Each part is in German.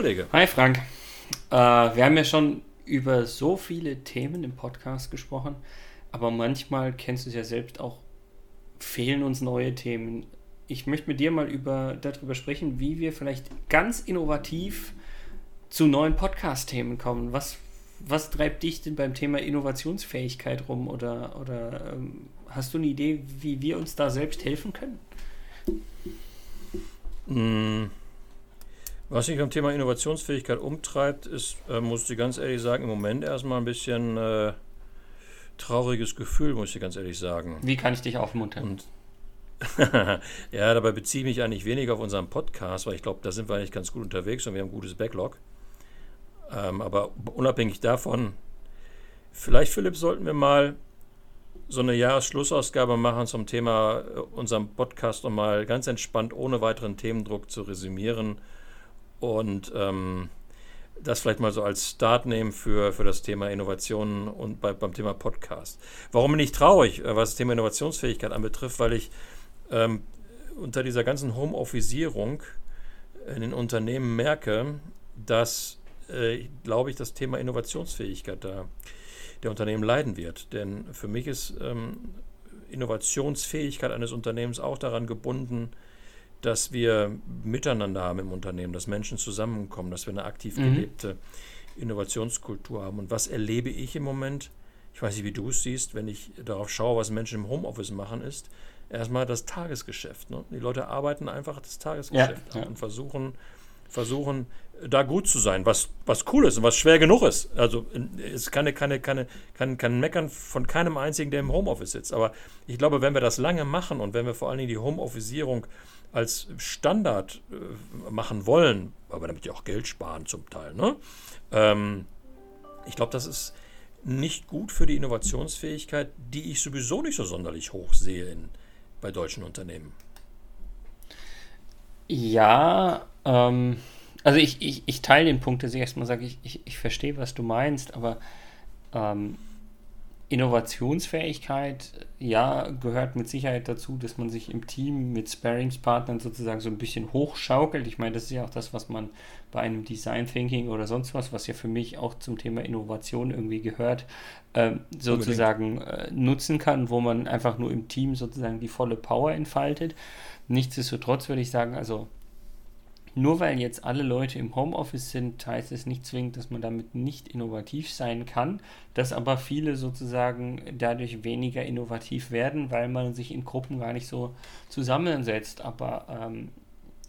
Kollege? Hi, Frank. Äh, wir haben ja schon über so viele Themen im Podcast gesprochen, aber manchmal kennst du es ja selbst auch, fehlen uns neue Themen. Ich möchte mit dir mal über, darüber sprechen, wie wir vielleicht ganz innovativ zu neuen Podcast-Themen kommen. Was, was treibt dich denn beim Thema Innovationsfähigkeit rum oder, oder ähm, hast du eine Idee, wie wir uns da selbst helfen können? Mm. Was mich beim Thema Innovationsfähigkeit umtreibt, ist, äh, muss ich ganz ehrlich sagen, im Moment erstmal ein bisschen äh, trauriges Gefühl, muss ich ganz ehrlich sagen. Wie kann ich dich aufmuntern? Und ja, dabei beziehe ich mich eigentlich weniger auf unseren Podcast, weil ich glaube, da sind wir eigentlich ganz gut unterwegs und wir haben ein gutes Backlog. Ähm, aber unabhängig davon, vielleicht, Philipp, sollten wir mal so eine Jahresschlussausgabe machen zum Thema äh, unserem Podcast, um mal ganz entspannt, ohne weiteren Themendruck zu resümieren und ähm, das vielleicht mal so als Start nehmen für, für das Thema Innovationen und bei, beim Thema Podcast. Warum bin ich traurig, äh, was das Thema Innovationsfähigkeit anbetrifft? Weil ich ähm, unter dieser ganzen Homeofficeierung in den Unternehmen merke, dass, äh, glaube ich, das Thema Innovationsfähigkeit da der Unternehmen leiden wird. Denn für mich ist ähm, Innovationsfähigkeit eines Unternehmens auch daran gebunden, dass wir miteinander haben im Unternehmen, dass Menschen zusammenkommen, dass wir eine aktiv mhm. gelebte. Innovationskultur haben. Und was erlebe ich im Moment? Ich weiß nicht, wie du es siehst, wenn ich darauf schaue, was Menschen im Homeoffice machen, ist erstmal das Tagesgeschäft. Ne? Die Leute arbeiten einfach das Tagesgeschäft ja, ja. und versuchen, versuchen da gut zu sein, was, was cool ist und was schwer genug ist. Also es kann keine, keine, kann, kann Meckern von keinem einzigen, der im Homeoffice sitzt. Aber ich glaube, wenn wir das lange machen und wenn wir vor allen Dingen die Homeofficeierung als Standard äh, machen wollen, aber damit ja auch Geld sparen zum Teil, ne? Ähm, ich glaube, das ist nicht gut für die Innovationsfähigkeit, die ich sowieso nicht so sonderlich hoch sehe in, bei deutschen Unternehmen. Ja, ähm, also ich, ich, ich teile den Punkt, dass ich erstmal sage, ich, ich, ich verstehe, was du meinst, aber ähm, Innovationsfähigkeit, ja, gehört mit Sicherheit dazu, dass man sich im Team mit Sparringspartnern sozusagen so ein bisschen hochschaukelt. Ich meine, das ist ja auch das, was man bei einem Design Thinking oder sonst was, was ja für mich auch zum Thema Innovation irgendwie gehört, äh, sozusagen äh, nutzen kann, wo man einfach nur im Team sozusagen die volle Power entfaltet. Nichtsdestotrotz würde ich sagen, also nur weil jetzt alle Leute im Homeoffice sind, heißt es nicht zwingend, dass man damit nicht innovativ sein kann, dass aber viele sozusagen dadurch weniger innovativ werden, weil man sich in Gruppen gar nicht so zusammensetzt. Aber ähm,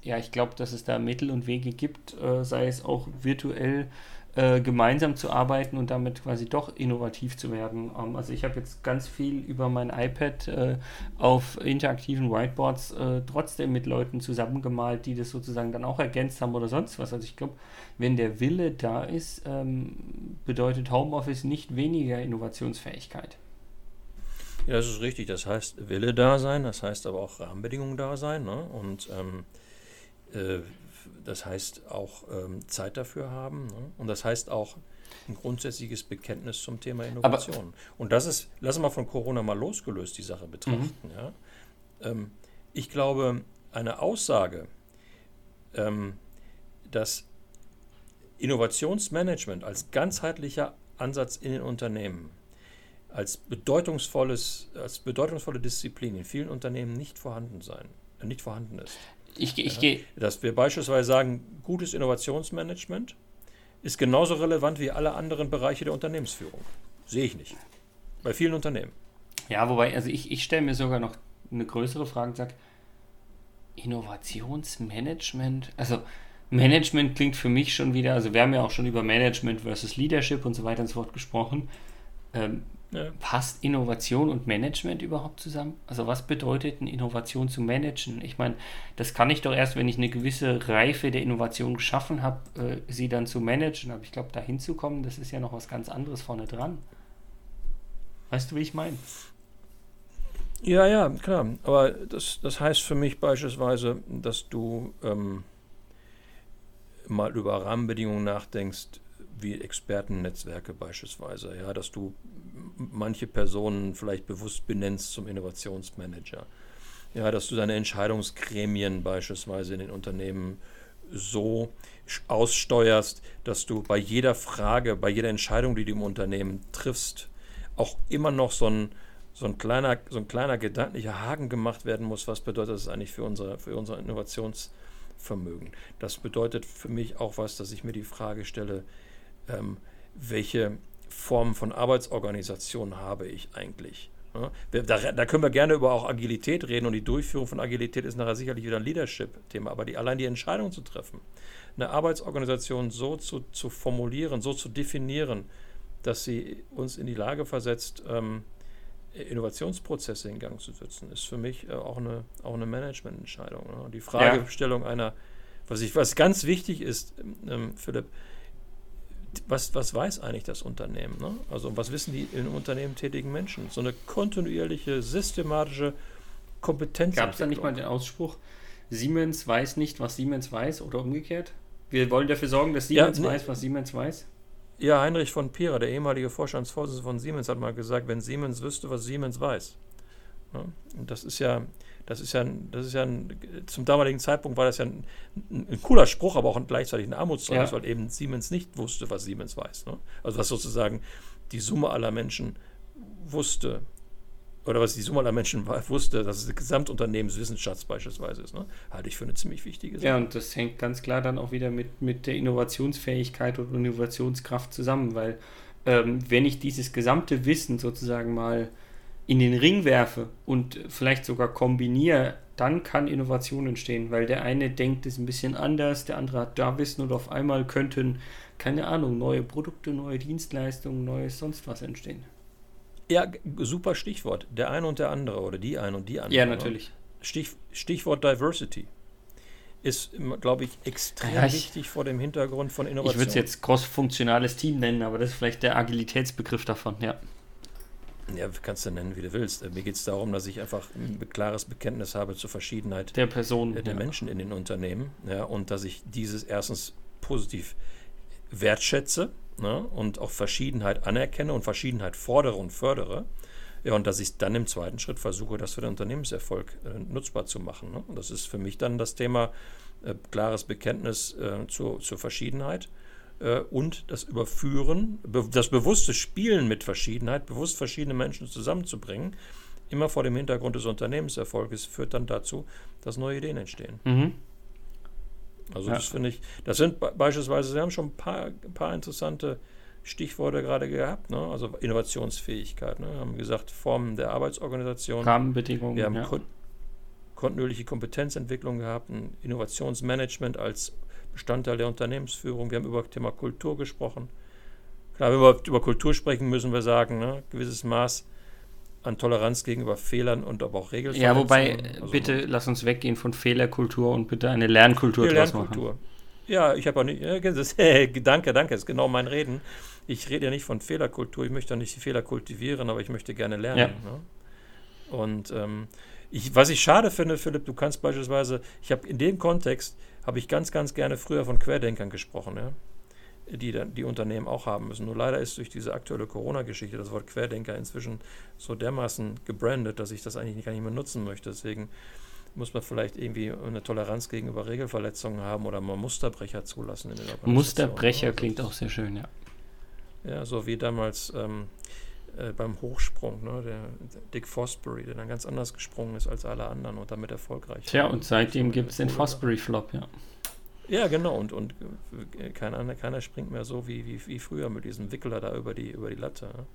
ja, ich glaube, dass es da Mittel und Wege gibt, äh, sei es auch virtuell äh, gemeinsam zu arbeiten und damit quasi doch innovativ zu werden. Ähm, also ich habe jetzt ganz viel über mein iPad äh, auf interaktiven Whiteboards äh, trotzdem mit Leuten zusammengemalt, die das sozusagen dann auch ergänzt haben oder sonst was. Also ich glaube, wenn der Wille da ist, ähm, bedeutet Homeoffice nicht weniger Innovationsfähigkeit. Ja, das ist richtig. Das heißt Wille da sein, das heißt aber auch Rahmenbedingungen da sein. Ne? Und ähm, äh, das heißt auch ähm, Zeit dafür haben. Ne? Und das heißt auch ein grundsätzliches Bekenntnis zum Thema Innovation. Aber und das ist, lass mal von Corona mal losgelöst die Sache betrachten. Mhm. Ja? Ähm, ich glaube, eine Aussage, ähm, dass Innovationsmanagement als ganzheitlicher Ansatz in den Unternehmen als bedeutungsvolles, als bedeutungsvolle Disziplin in vielen Unternehmen nicht vorhanden sein, äh, nicht vorhanden ist. Ich, ich ja, gehe. Dass wir beispielsweise sagen, gutes Innovationsmanagement ist genauso relevant wie alle anderen Bereiche der Unternehmensführung. Sehe ich nicht. Bei vielen Unternehmen. Ja, wobei, also ich, ich stelle mir sogar noch eine größere Frage und sage, Innovationsmanagement, also Management klingt für mich schon wieder, also wir haben ja auch schon über Management versus Leadership und so weiter und so fort gesprochen. Ähm, ja. Passt Innovation und Management überhaupt zusammen? Also was bedeutet eine Innovation zu managen? Ich meine, das kann ich doch erst, wenn ich eine gewisse Reife der Innovation geschaffen habe, äh, sie dann zu managen. Aber ich glaube, da hinzukommen, das ist ja noch was ganz anderes vorne dran. Weißt du, wie ich meine? Ja, ja, klar. Aber das, das heißt für mich beispielsweise, dass du ähm, mal über Rahmenbedingungen nachdenkst, wie Expertennetzwerke beispielsweise, ja, dass du manche Personen vielleicht bewusst benennst zum Innovationsmanager. Ja, dass du deine Entscheidungsgremien beispielsweise in den Unternehmen so aussteuerst, dass du bei jeder Frage, bei jeder Entscheidung, die du im Unternehmen triffst, auch immer noch so ein, so ein, kleiner, so ein kleiner gedanklicher Haken gemacht werden muss. Was bedeutet das eigentlich für unser, für unser Innovationsvermögen? Das bedeutet für mich auch was, dass ich mir die Frage stelle, ähm, welche Formen von Arbeitsorganisation habe ich eigentlich? Ja, da, da, können wir gerne über auch Agilität reden und die Durchführung von Agilität ist nachher sicherlich wieder ein Leadership-Thema, aber die, allein die Entscheidung zu treffen, eine Arbeitsorganisation so zu, zu formulieren, so zu definieren, dass sie uns in die Lage versetzt, ähm, Innovationsprozesse in Gang zu setzen, ist für mich äh, auch eine, auch eine Managemententscheidung. Ne? Die Fragestellung ja. einer, was, ich, was ganz wichtig ist, ähm, Philipp, was, was weiß eigentlich das Unternehmen? Ne? Also was wissen die im Unternehmen tätigen Menschen? So eine kontinuierliche, systematische Kompetenz. Gab es da nicht mal den Ausspruch, Siemens weiß nicht, was Siemens weiß oder umgekehrt? Wir wollen dafür sorgen, dass Siemens ja, ne, weiß, was Siemens weiß? Ja, Heinrich von Pira, der ehemalige Vorstandsvorsitzende von Siemens, hat mal gesagt, wenn Siemens wüsste, was Siemens weiß. Ne? Und das ist ja, das ist ja, das ist ja ein, zum damaligen Zeitpunkt war das ja ein, ein, ein cooler Spruch, aber auch ein, gleichzeitig ein Armutszeugnis, ja. weil eben Siemens nicht wusste, was Siemens weiß. Ne? Also was sozusagen die Summe aller Menschen wusste, oder was die Summe aller Menschen wusste, dass es eine Gesamtunternehmenswissenschaft beispielsweise ist, ne? halte ich für eine ziemlich wichtige Sache. Ja, und das hängt ganz klar dann auch wieder mit, mit der Innovationsfähigkeit und Innovationskraft zusammen, weil ähm, wenn ich dieses gesamte Wissen sozusagen mal in den Ring werfe und vielleicht sogar kombiniere, dann kann Innovation entstehen, weil der eine denkt es ein bisschen anders, der andere hat da Wissen und auf einmal könnten, keine Ahnung, neue Produkte, neue Dienstleistungen, neues sonst was entstehen. Ja, super Stichwort. Der eine und der andere oder die eine und die andere. Ja, natürlich. Stich, Stichwort Diversity ist, glaube ich, extrem ja, ich, wichtig vor dem Hintergrund von Innovation. Ich würde es jetzt cross-funktionales Team nennen, aber das ist vielleicht der Agilitätsbegriff davon, ja. Ja, kannst du nennen, wie du willst. Äh, mir geht es darum, dass ich einfach ein klares Bekenntnis habe zur Verschiedenheit der Personen, der ja. Menschen in den Unternehmen. Ja, und dass ich dieses erstens positiv wertschätze ne, und auch Verschiedenheit anerkenne und Verschiedenheit fordere und fördere. Ja, und dass ich dann im zweiten Schritt versuche, das für den Unternehmenserfolg äh, nutzbar zu machen. Ne? Und das ist für mich dann das Thema äh, klares Bekenntnis äh, zur, zur Verschiedenheit und das Überführen, be das bewusste Spielen mit Verschiedenheit, bewusst verschiedene Menschen zusammenzubringen, immer vor dem Hintergrund des Unternehmenserfolges, führt dann dazu, dass neue Ideen entstehen. Mhm. Also ja. das finde ich, das sind beispielsweise, Sie haben schon ein paar, ein paar interessante Stichworte gerade gehabt, ne? also Innovationsfähigkeit. Ne? Wir haben gesagt, Formen der Arbeitsorganisation. Rahmenbedingungen. Wir haben ja. kon kontinuierliche Kompetenzentwicklung gehabt, ein Innovationsmanagement als Bestandteil der Unternehmensführung. Wir haben über das Thema Kultur gesprochen. Klar, wenn wir über Kultur sprechen, müssen wir sagen, ne, gewisses Maß an Toleranz gegenüber Fehlern und aber auch Regeln. Ja, wobei, also, bitte lass uns weggehen von Fehlerkultur und bitte eine Lernkultur draus Lernkultur. machen. Ja, ich habe auch nicht, das, danke, danke, das ist genau mein Reden. Ich rede ja nicht von Fehlerkultur, ich möchte ja nicht die Fehler kultivieren, aber ich möchte gerne lernen. Ja. Ne? Und ähm, ich, was ich schade finde, Philipp, du kannst beispielsweise, ich habe in dem Kontext, habe ich ganz, ganz gerne früher von Querdenkern gesprochen, ja? die dann die Unternehmen auch haben müssen. Nur leider ist durch diese aktuelle Corona-Geschichte das Wort Querdenker inzwischen so dermaßen gebrandet, dass ich das eigentlich gar nicht mehr nutzen möchte. Deswegen muss man vielleicht irgendwie eine Toleranz gegenüber Regelverletzungen haben oder mal Musterbrecher zulassen. Musterbrecher klingt auch sehr schön, ja. Ja, so wie damals ähm, äh, beim Hochsprung, ne, der, der, Dick Fosbury, der dann ganz anders gesprungen ist als alle anderen und damit erfolgreich Tja, und seitdem gibt es den Fosbury-Flop, ja. Ja, genau, und, und äh, keiner, keiner springt mehr so wie, wie, wie früher mit diesem Wickler da über die, über die Latte. Ne?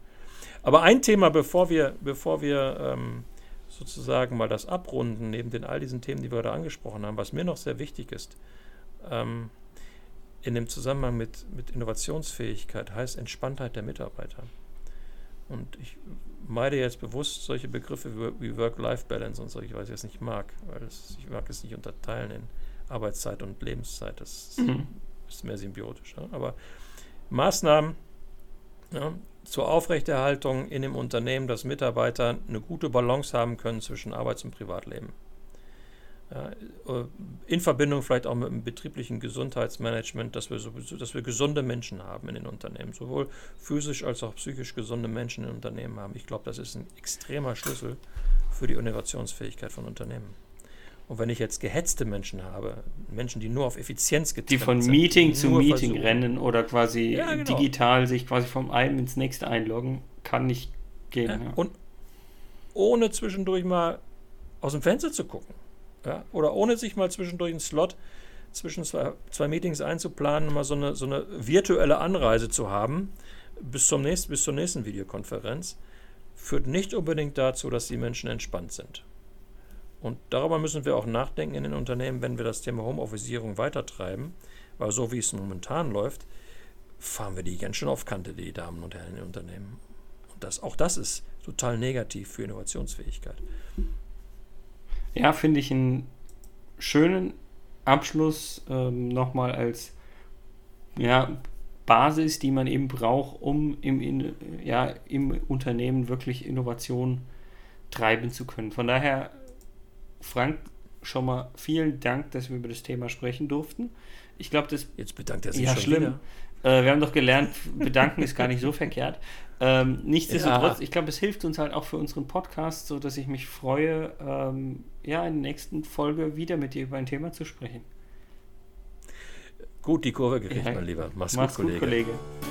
Aber ein Thema, bevor wir, bevor wir ähm, sozusagen mal das abrunden, neben den all diesen Themen, die wir da angesprochen haben, was mir noch sehr wichtig ist, ähm, in dem Zusammenhang mit, mit Innovationsfähigkeit heißt Entspanntheit der Mitarbeiter. Und ich meide jetzt bewusst solche Begriffe wie Work-Life-Balance und so, ich weiß, ich es nicht mag, weil es, ich mag es nicht unterteilen in Arbeitszeit und Lebenszeit. Das ist, mhm. ist mehr symbiotisch. Ja? Aber Maßnahmen ja, zur Aufrechterhaltung in dem Unternehmen, dass Mitarbeiter eine gute Balance haben können zwischen Arbeits- und Privatleben. Ja, äh, in Verbindung vielleicht auch mit dem betrieblichen Gesundheitsmanagement, dass wir, sowieso, dass wir gesunde Menschen haben in den Unternehmen, sowohl physisch als auch psychisch gesunde Menschen in Unternehmen haben. Ich glaube, das ist ein extremer Schlüssel für die Innovationsfähigkeit von Unternehmen. Und wenn ich jetzt gehetzte Menschen habe, Menschen, die nur auf Effizienz getrimmt sind. Die von Meeting zu Meeting versuchen. rennen oder quasi ja, genau. digital sich quasi vom einen ins nächste einloggen, kann nicht gehen. Ja. Und ohne zwischendurch mal aus dem Fenster zu gucken. Ja? Oder ohne sich mal zwischendurch einen Slot zwischen zwei, zwei Meetings einzuplanen, mal so eine, so eine virtuelle Anreise zu haben bis, zum nächsten, bis zur nächsten Videokonferenz, führt nicht unbedingt dazu, dass die Menschen entspannt sind. Und darüber müssen wir auch nachdenken in den Unternehmen, wenn wir das Thema Homeofficeierung weitertreiben, weil so wie es momentan läuft, fahren wir die ganz schön auf Kante, die Damen und Herren in den Unternehmen. Und das, auch das ist total negativ für Innovationsfähigkeit. Ja, finde ich einen schönen Abschluss ähm, nochmal als ja, Basis, die man eben braucht, um im, in, ja, im Unternehmen wirklich Innovation treiben zu können. Von daher, Frank, schon mal vielen Dank, dass wir über das Thema sprechen durften. Ich glaube, das. Jetzt bedankt er sich ja, schon schlimm. Äh, wir haben doch gelernt, bedanken ist gar nicht so verkehrt. Ähm, nichtsdestotrotz, ja. ich glaube, es hilft uns halt auch für unseren Podcast, so dass ich mich freue, ähm, ja, in der nächsten Folge wieder mit dir über ein Thema zu sprechen. Gut, die Kurve gekriegt, ja. mein Lieber. Mach's, Mach's gut, Kollege. Gut, Kollege.